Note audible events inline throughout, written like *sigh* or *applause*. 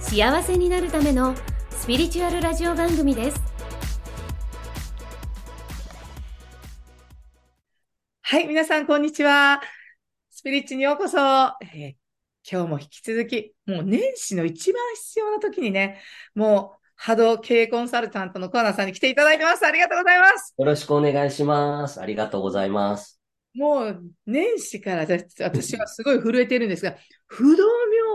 幸せになるためのスピリチュアルラジオ番組ですはい、皆さん、こんにちは。スピリッチにようこそ。えー今日も引き続き、もう年始の一番必要な時にね、もう波動経営コンサルタントのコアナさんに来ていただいてます。ありがとうございます。よろしくお願いします。ありがとうございます。もう年始から私私はすごい震えてるんですが、不動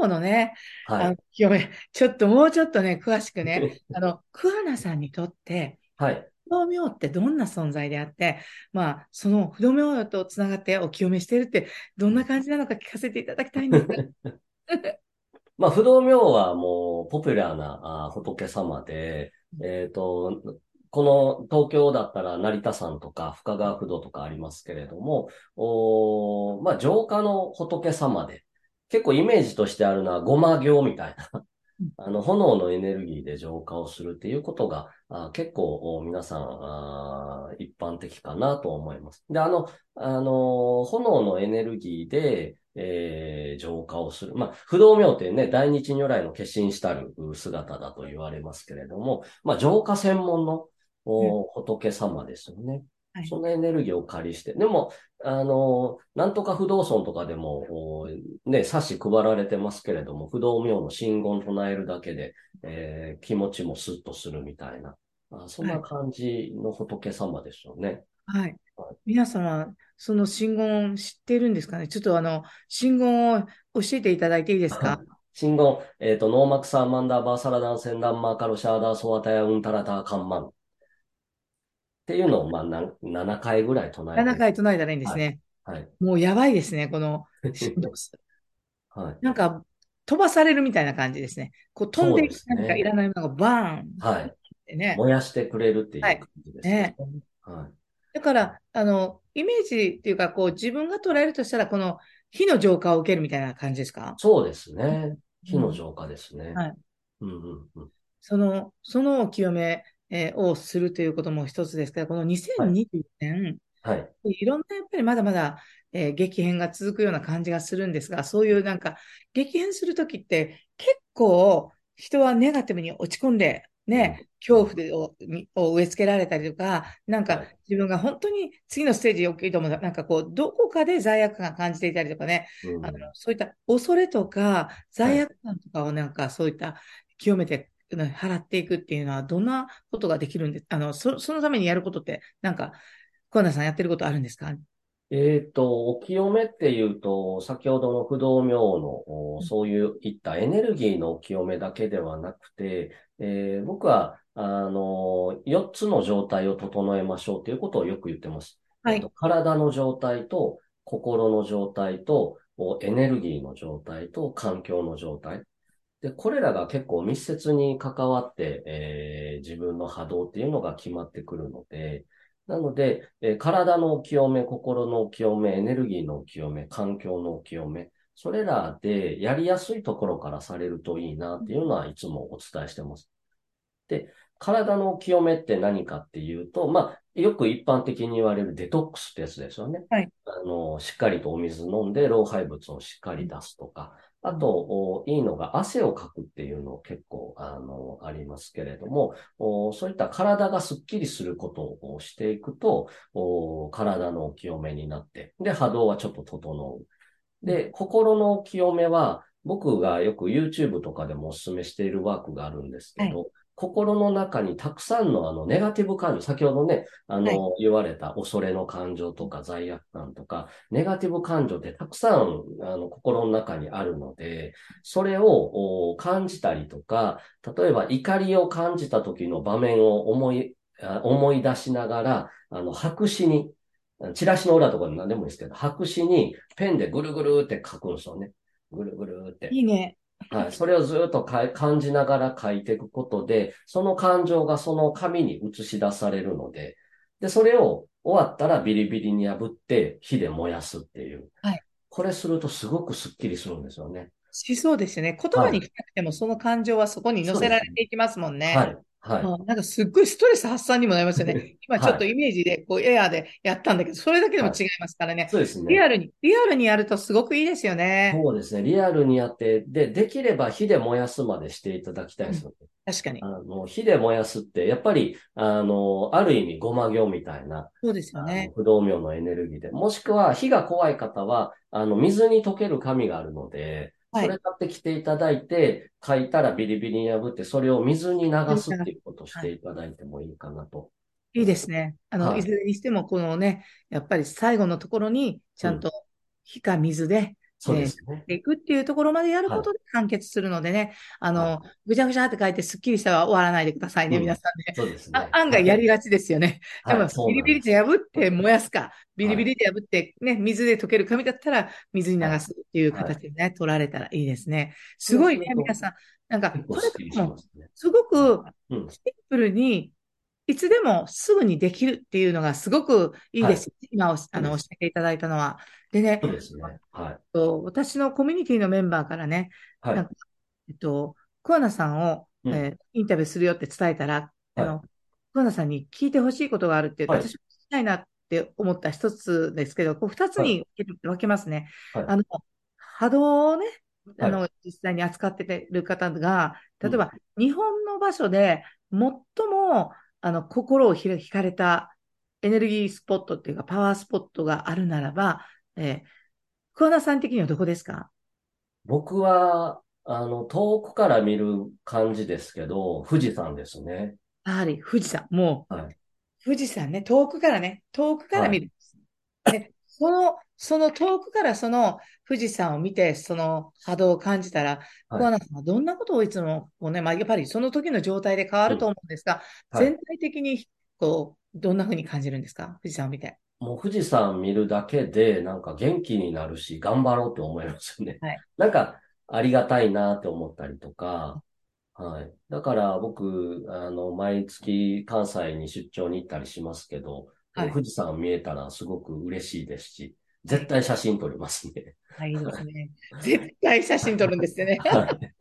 明のね、はい。清め、ちょっともうちょっとね、詳しくね、*laughs* あの、クアナさんにとって、はい。不動明ってどんな存在であって、まあ、その不動明とつながってお清めしてるって、どんな感じなのか聞かせていただきたいんですが。*laughs* まあ、不動明はもうポピュラーなあ仏様で、えっと、この東京だったら成田山とか深川不動とかありますけれども、おーまあ、浄化の仏様で、結構イメージとしてあるのはごま行みたいなうん、あの、炎のエネルギーで浄化をするっていうことが、あ結構お皆さんあ一般的かなと思います。で、あの、あの、炎のエネルギーで、えー浄化をする。まあ、不動明ってね、大日如来の化身したる姿だと言われますけれども、まあ、浄化専門の、お仏様ですよね。はいそのエネルギーを借りして。でも、あの、なんとか不動尊とかでも、おね、冊子配られてますけれども、不動明の真言唱えるだけで、えー気持ちもスッとするみたいな、あそんな感じの仏様ですよね。はいはい。皆様、その信言知ってるんですかね？ちょっとあの、信言を教えていただいていいですか？*laughs* 真言、えっ、と、ノーマクサーマンダーバーサラダンセンダンマーカロシャーダーソワタヤウンタラターカンマン。っていうのを、まあ、なん7回ぐらい唱えて。7回唱えたらいいんですね。はい。もうやばいですね、この *laughs* はい。なんか、飛ばされるみたいな感じですね。こう飛んでいくそうですね何かいらないものがバーンっはい。てね。燃やしてくれるっていうはい感じですね。ねはい。だから、あの、イメージっていうか、こう、自分が捉えるとしたら、この火の浄化を受けるみたいな感じですか？そうですね。火の浄化ですね。はい。うんうんうん。その、そのお清め、えーをするということも一つですけど、この2024年、はい。いろんなやっぱりまだまだ、えー激変が続くような感じがするんですが、そういうなんか、激変するときって結構人はネガティブに落ち込んで、ね、恐怖でをにを植え付けられたりとか、なんかはい。自分が本当に次のステージに起きると思う。なんかこう、どこかで罪悪感感じていたりとかね、うん。あの、そういった恐れとか罪悪感とかをなんかそういった清めて、ね払っていくっていうのはどんなことができるんで、あの、そ、そのためにやることって、なんか、小ナさんやってることあるんですか？えっと、お清めっていうと、先ほどの不動明の、おそういういったエネルギーのお清めだけではなくて、えー僕は、あの、4つの状態を整えましょうということをよく言ってます。はいえっと体の状態と、心の状態と、おエネルギーの状態と、環境の状態。で、これらが結構密接に関わって、えー自分の波動っていうのが決まってくるので、なので、えー体のお清め、心のお清め、エネルギーのお清め、環境のお清め、それらでやりやすいところからされるといいなっていうのはいつもお伝えしてます。で、体のお清めって何かっていうと、まあ、よく一般的に言われるデトックスってやつですよね。はいあの、しっかりとお水飲んで老廃物をしっかり出すとか、あと、おいいのが汗をかくっていうの結構、あの、ありますけれども、おそういった体がスッキリすることをしていくと、お体のお清めになって、で、波動はちょっと整う。で、心のお清めは、僕がよく YouTube とかでもお勧めしているワークがあるんですけど、心の中にたくさんのあのネガティブ感情、先ほどね、あの、言われた恐れの感情とか罪悪感とか、ネガティブ感情ってたくさんあの心の中にあるので、それをお感じたりとか、例えば怒りを感じた時の場面を思い、あ思い出しながら、あの、白紙に、チラシの裏とかで何でもいいですけど、白紙にペンでぐるぐるって書くんですよね。ぐるぐるって。いいね。はい。それをずっと感じながら書いていくことで、その感情がその紙に映し出されるので、で、それを終わったらビリビリに破って火で燃やすっていう。はい。これするとすごくスッキリするんですよね。しそうですよね。言葉に書なくてもその感情はそこに乗せられていきますもんね。はい。はい。うんなんかすっごいストレス発散にもなりますよね。*laughs* 今ちょっとイメージでこうエアーでやったんだけど、それだけでも違いますからね。そうですね。リアルに、リアルにやるとすごくいいですよね。そうですね。リアルにやって、で、できれば火で燃やすまでしていただきたいですよね。確かに。あの、火で燃やすって、やっぱり、あの、ある意味ごま行みたいな、そうですよあねの。不動明のエネルギーで。もしくは、火が怖い方は、あの、水に溶ける紙があるので、はいそれ買ってきていただいて、書いたらビリビリに破って、それを水に流すっていうことをしていただいてもいいかなと。いいですね。あの、はいいずれにしても、このね、やっぱり最後のところに、ちゃんと火か水で、そうですね。いくっていうところまでやることで完結するのでね、あの、ぐちゃぐちゃって書いてスッキリしたら終わらないでくださいね、うん皆さんね。そうですね。あ案外やりがちですよね。はい、ビリビリで破って燃やすか、ビリビリで破ってね、水で溶ける紙だったら水に流すっていう形でね、取られたらいいですね。すごいね皆さん。なんか、これもますごくうん。シンプルに、いつでもすぐにできるっていうのがすごくいいです。今おし、あの、教えていただいたのは。でねそ、うですね。はい。と私のコミュニティのメンバーからね、はいなんかえっと、桑名さんを、うんえーインタビューするよって伝えたら、あはの、桑名さんに聞いてほしいことがあるって言って、はい私も聞きたいなって思った一つですけど、こう二つに分けますね。はいあの、波動をね、あはの、実際に扱っててる方が、例えば、日本の場所で最も、あの、心をひ惹かれたエネルギースポットっていうか、パワースポットがあるならば、えー桑名さん的にはどこですか？僕は、あの、遠くから見る感じですけど、富士山ですね。やはり富士山、もう、はい。富士山ね、遠くからね、遠くから見るんです。で、その、その遠くからその富士山を見て、その波動を感じたら、はい。桑名さんはどんなことをいつも、こうね、まあ、やっぱりその時の状態で変わると思うんですが、はい。全体的に、こう、どんな風に感じるんですか？富士山を見て。もう富士山見るだけで、なんか元気になるし、頑張ろうって思いますよね。はい。なんか、ありがたいなって思ったりとか、はい。だから僕、あの、毎月関西に出張に行ったりしますけど、はい。富士山見えたらすごく嬉しいですし、絶対写真撮りますね。はい、いいですね。絶対写真撮るんですよね。はい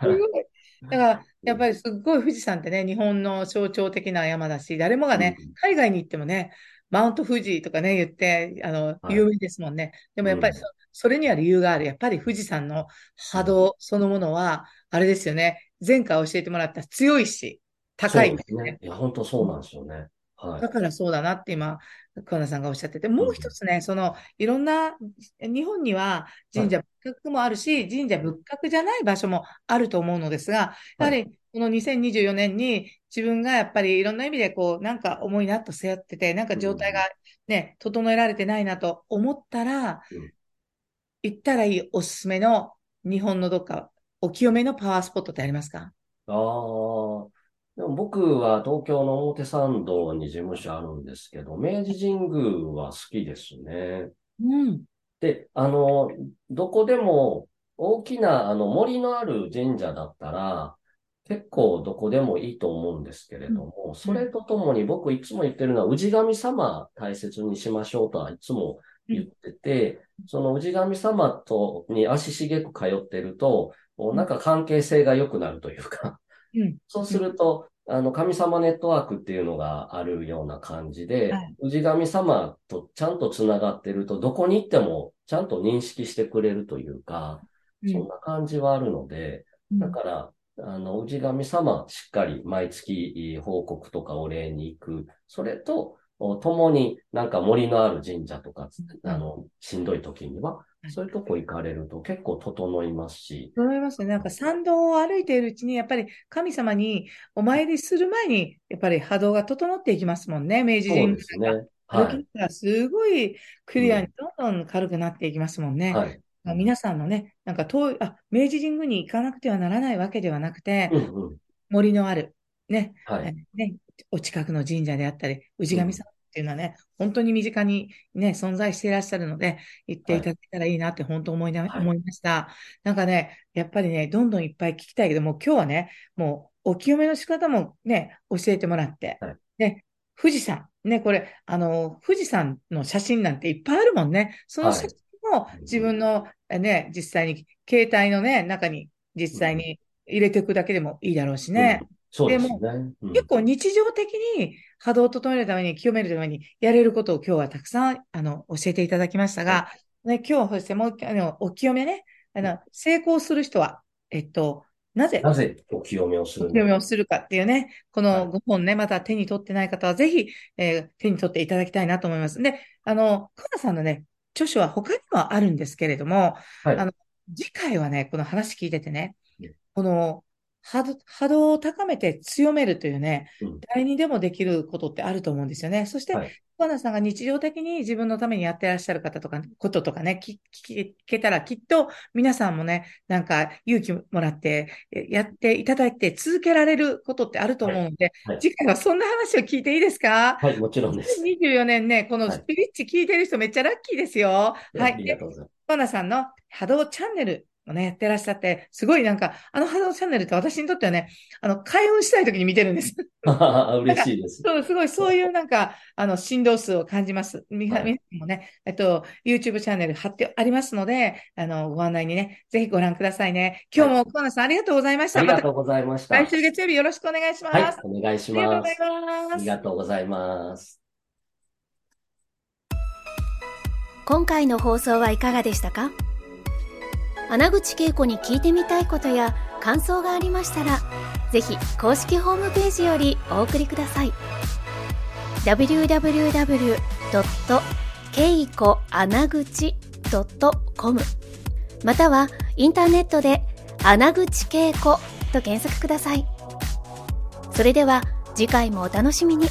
すごい。だから、やっぱりすっごい富士山ってね、日本の象徴的な山だし、誰もがねうん、海外に行ってもね、マウント富士とかね、言って、あの、はい有名ですもんね。でもやっぱりうんそ、それには理由がある。やっぱり富士山の波動そのものは、あれですよね。前回教えてもらった強いし、高いんですね。すね。いや、本当そうなんですよね。はいだ。からそうだなって今、桑名さんがおっしゃってて、もう一つね、その、いろんな、日本には神社仏閣もあるし、神社仏閣じゃない場所もあると思うのですが、やはり、この2024年に自分がやっぱりいろんな意味でこう、なんか重いなと背負ってて、なんか状態がね、整えられてないなと思ったらうん、行ったらいいおすすめの日本のどっか、お清めのパワースポットってありますか？ああ、僕は東京の表参道に事務所あるんですけど、明治神宮は好きですね。うん。で、あの、どこでも大きなあの森のある神社だったら、結構どこでもいいと思うんですけれども、それとともに僕いつも言ってるのは、氏神様大切にしましょうとはいつも言ってて、その氏神様とに足しげく通ってると、なんか関係性が良くなるというか、うん。そうすると、あの、神様ネットワークっていうのがあるような感じではい、氏神様とちゃんとつながってると、どこに行ってもちゃんと認識してくれるというか、そんな感じはあるので、うん。だから、あの、氏神様しっかり毎月報告とかお礼に行く。それと、お共になんか森のある神社とか、うんあの、しんどい時には、そういうとこ行かれると結構整いますし、思いますね。なんか参道を歩いているうちに、やっぱり神様にお参りする前に、やっぱり波動が整っていきますもんね。明治そう神宮ですね。歩はい。がらすごいクリアにどんどん軽くなっていきますもんね。はい。まあ皆さんのね、なんか遠い、あ、明治神宮に行かなくてはならないわけではなくて、うんうん。森のある、ね、はい。ね、お近くの神社であったり、氏神様っていうのはね、本当に身近にね、存在していらっしゃるので、言っていただけたらいいなって本当思いな、はい。思いました。なんかね、やっぱりね、どんどんいっぱい聞きたいけども、今日はね、もうお清めの仕方もね、教えてもらって、はい。ね、富士山、ね、これ、あの、富士山の写真なんていっぱいあるもんね。そのはい。写真を自分の、えね、実際に、携帯のね、中に実際に入れていくだけでもいいだろうしね。うんそうですね。うん。結構日常的に波動を整えるために、清めるためにやれることを今日はたくさん、あの、教えていただきましたが、ね、今日、そしてもう一回、あの、お清めね、あの、成功する人は、えっと、なぜなぜお清めをするお清めのをするかっていうね、こはい。の5本ね、また手に取ってない方はぜひ、えー手に取っていただきたいなと思います。で、あの、桑名さんのね、著書は他にもあるんですけれども、はい。あの、次回はね、この話聞いててねうん、この波動、波動を高めて強めるというねうん、誰にでもできることってあると思うんですよね。そしてはい、桑名さんが日常的に自分のためにやってらっしゃる方とか、こととかね、聞聞けたらきっと皆さんもね、なんか勇気もらって、えやっていただいて続けられることってあると思うので、はい次回はそんな話を聞いていいですか？はい、もちろんです。?24 年ね、このはいスピリッチ聞いてる人めっちゃラッキーですよ。はい。ありでがとうございコナさんの波動チャンネルをね、やってらっしゃって、すごいなんか、あの波動チャンネルって私にとってはね、あの、開運したい時に見てるんです。*laughs* 嬉しいです。そう、すごい、そういうなんか、あの、振動数を感じます。みはい皆さんもね、えっと、YouTube チャンネル貼ってありますので、あの、ご案内にね、ぜひご覧くださいね。今日もコナさんありがとうございました。ありがとうございました。来週月曜日よろしくお願いします。はい、お願いしありがとうございます。ますあり。がとうございます。今回の放送はいかがでしたか？穴口恵子に聞いてみたいことや感想がありましたらぜひ公式ホームページよりお送りください。www.keikoanaguchi.com またはインターネットで穴口恵子と検索ください。それでは次回もお楽しみに。